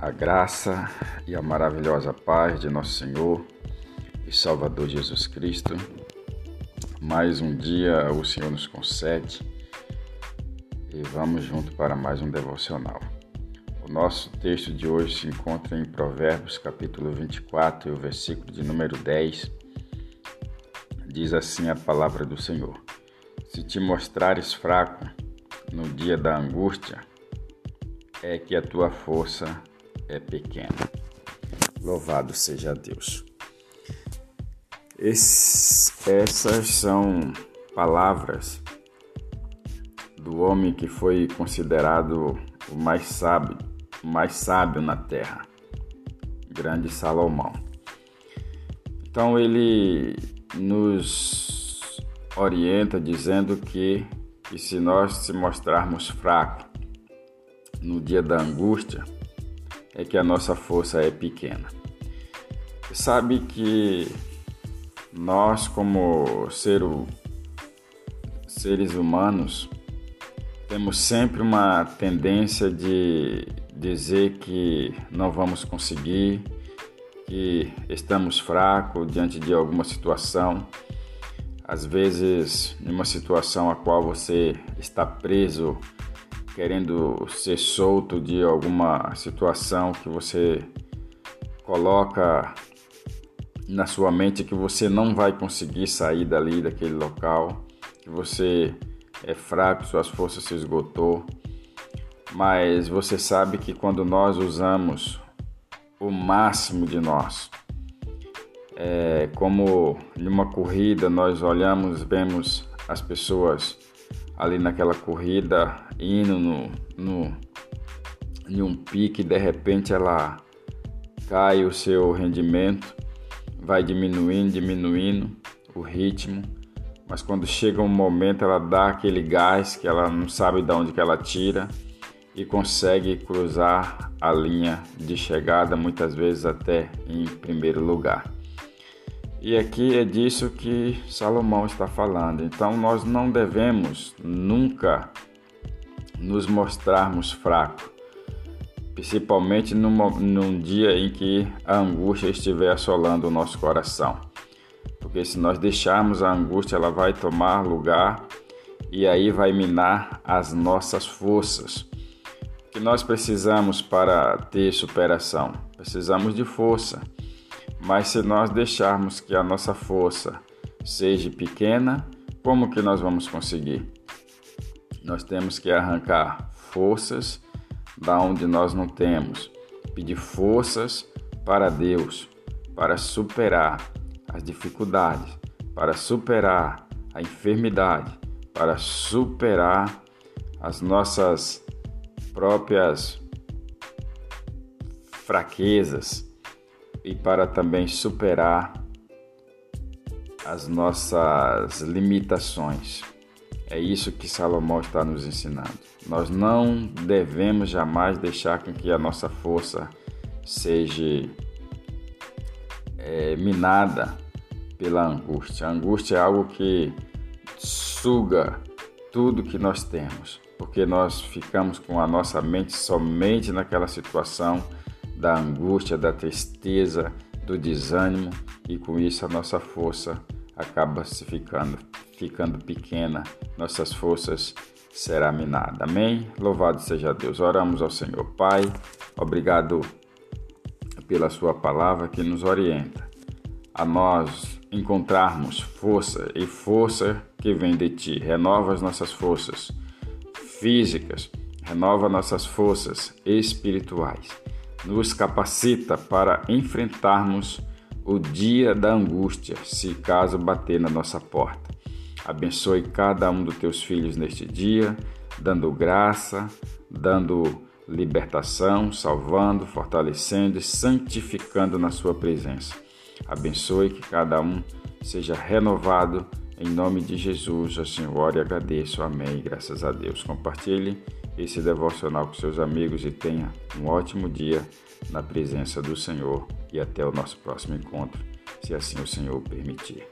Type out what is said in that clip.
A graça e a maravilhosa paz de nosso Senhor e Salvador Jesus Cristo. Mais um dia o Senhor nos concede e vamos junto para mais um devocional. O nosso texto de hoje se encontra em Provérbios, capítulo 24, e o versículo de número 10. Diz assim a palavra do Senhor: Se te mostrares fraco no dia da angústia, é que a tua força é pequena. Louvado seja Deus. essas são palavras do homem que foi considerado o mais sábio, o mais sábio na terra, grande Salomão. Então ele nos orienta dizendo que, que se nós se mostrarmos fracos no dia da angústia, é que a nossa força é pequena. Sabe que nós, como ser, seres humanos, temos sempre uma tendência de dizer que não vamos conseguir, que estamos fracos diante de alguma situação. Às vezes, em uma situação a qual você está preso querendo ser solto de alguma situação que você coloca na sua mente que você não vai conseguir sair dali daquele local, que você é fraco, suas forças se esgotou. Mas você sabe que quando nós usamos o máximo de nós, é, como numa corrida nós olhamos, vemos as pessoas ali naquela corrida, indo no, no, em um pique, de repente ela cai o seu rendimento, vai diminuindo, diminuindo o ritmo, mas quando chega um momento ela dá aquele gás que ela não sabe de onde que ela tira e consegue cruzar a linha de chegada, muitas vezes até em primeiro lugar. E aqui é disso que Salomão está falando. Então nós não devemos nunca nos mostrarmos fracos, principalmente num dia em que a angústia estiver assolando o nosso coração. Porque se nós deixarmos a angústia, ela vai tomar lugar e aí vai minar as nossas forças. O que nós precisamos para ter superação? Precisamos de força. Mas se nós deixarmos que a nossa força seja pequena, como que nós vamos conseguir? Nós temos que arrancar forças da onde nós não temos, pedir forças para Deus para superar as dificuldades, para superar a enfermidade, para superar as nossas próprias fraquezas e para também superar as nossas limitações. É isso que Salomão está nos ensinando. Nós não devemos jamais deixar com que a nossa força seja é, minada pela angústia. A angústia é algo que suga tudo que nós temos, porque nós ficamos com a nossa mente somente naquela situação da angústia, da tristeza, do desânimo e com isso a nossa força acaba se ficando, ficando pequena, nossas forças será minada. Amém? Louvado seja Deus. Oramos ao Senhor Pai. Obrigado pela sua palavra que nos orienta a nós encontrarmos força e força que vem de ti. Renova as nossas forças físicas, renova nossas forças espirituais nos capacita para enfrentarmos o dia da angústia, se caso bater na nossa porta. Abençoe cada um dos teus filhos neste dia, dando graça, dando libertação, salvando, fortalecendo e santificando na sua presença. Abençoe que cada um seja renovado em nome de Jesus. Assim oro e agradeço. Amém. Graças a Deus. Compartilhe esse devocional com seus amigos e tenha um ótimo dia na presença do Senhor e até o nosso próximo encontro, se assim o Senhor permitir.